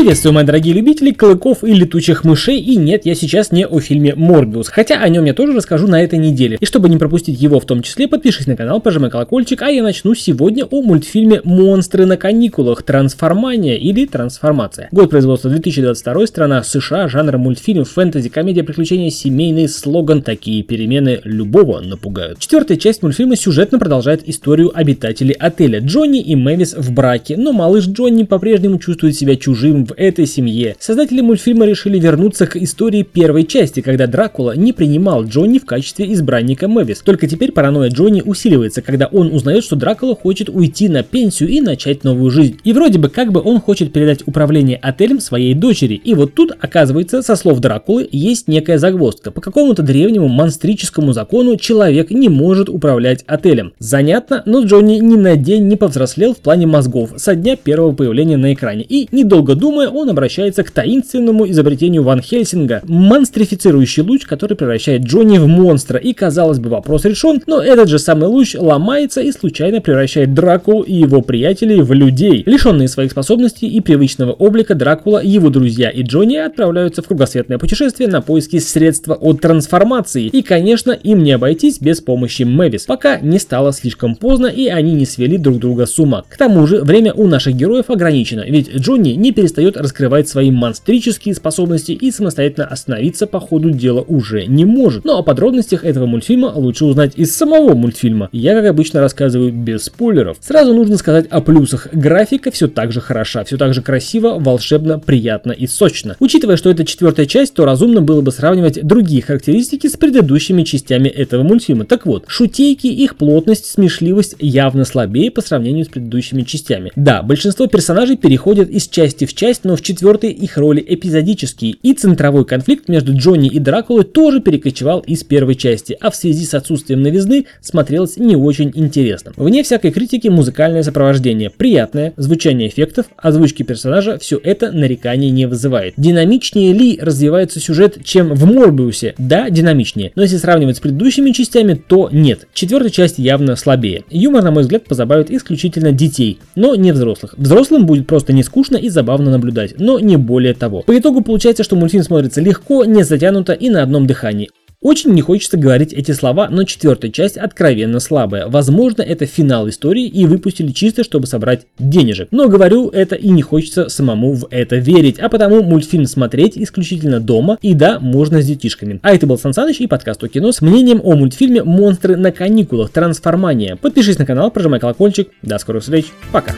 Приветствую, мои дорогие любители клыков и летучих мышей, и нет, я сейчас не о фильме Морбиус, хотя о нем я тоже расскажу на этой неделе. И чтобы не пропустить его в том числе, подпишись на канал, прожимай колокольчик, а я начну сегодня о мультфильме «Монстры на каникулах. Трансформания» или «Трансформация». Год производства 2022, страна США, жанр мультфильм, фэнтези, комедия, приключения, семейный слоган «Такие перемены любого напугают». Четвертая часть мультфильма сюжетно продолжает историю обитателей отеля Джонни и Мэвис в браке, но малыш Джонни по-прежнему чувствует себя чужим в этой семье. Создатели мультфильма решили вернуться к истории первой части, когда Дракула не принимал Джонни в качестве избранника Мэвис. Только теперь паранойя Джонни усиливается, когда он узнает, что Дракула хочет уйти на пенсию и начать новую жизнь. И вроде бы как бы он хочет передать управление отелем своей дочери. И вот тут, оказывается, со слов Дракулы, есть некая загвоздка. По какому-то древнему монстрическому закону человек не может управлять отелем. Занятно, но Джонни ни на день не повзрослел в плане мозгов со дня первого появления на экране. И недолго думая, думая, он обращается к таинственному изобретению Ван Хельсинга – монстрифицирующий луч, который превращает Джонни в монстра. И казалось бы вопрос решен, но этот же самый луч ломается и случайно превращает Дракулу и его приятелей в людей. Лишенные своих способностей и привычного облика Дракула, его друзья и Джонни отправляются в кругосветное путешествие на поиски средства от трансформации. И конечно им не обойтись без помощи Мэвис, пока не стало слишком поздно и они не свели друг друга с ума. К тому же время у наших героев ограничено, ведь Джонни не перестает перестает раскрывать свои монстрические способности и самостоятельно остановиться по ходу дела уже не может. Но ну, о подробностях этого мультфильма лучше узнать из самого мультфильма. Я, как обычно, рассказываю без спойлеров. Сразу нужно сказать о плюсах. Графика все так же хороша, все так же красиво, волшебно, приятно и сочно. Учитывая, что это четвертая часть, то разумно было бы сравнивать другие характеристики с предыдущими частями этого мультфильма. Так вот, шутейки, их плотность, смешливость явно слабее по сравнению с предыдущими частями. Да, большинство персонажей переходят из части в часть, часть, но в четвертой их роли эпизодические, и центровой конфликт между Джонни и Дракулой тоже перекочевал из первой части, а в связи с отсутствием новизны смотрелось не очень интересно. Вне всякой критики музыкальное сопровождение приятное, звучание эффектов, озвучки персонажа, все это нареканий не вызывает. Динамичнее ли развивается сюжет, чем в Морбиусе? Да, динамичнее, но если сравнивать с предыдущими частями, то нет. Четвертая часть явно слабее. Юмор, на мой взгляд, позабавит исключительно детей, но не взрослых. Взрослым будет просто не скучно и забавно наблюдать, но не более того. По итогу получается, что мультфильм смотрится легко, не затянуто и на одном дыхании. Очень не хочется говорить эти слова, но четвертая часть откровенно слабая. Возможно, это финал истории и выпустили чисто, чтобы собрать денежек. Но говорю это и не хочется самому в это верить, а потому мультфильм смотреть исключительно дома и да, можно с детишками. А это был Сан Саныч и подкаст о кино с мнением о мультфильме «Монстры на каникулах. Трансформания». Подпишись на канал, прожимай колокольчик. До скорых встреч. Пока.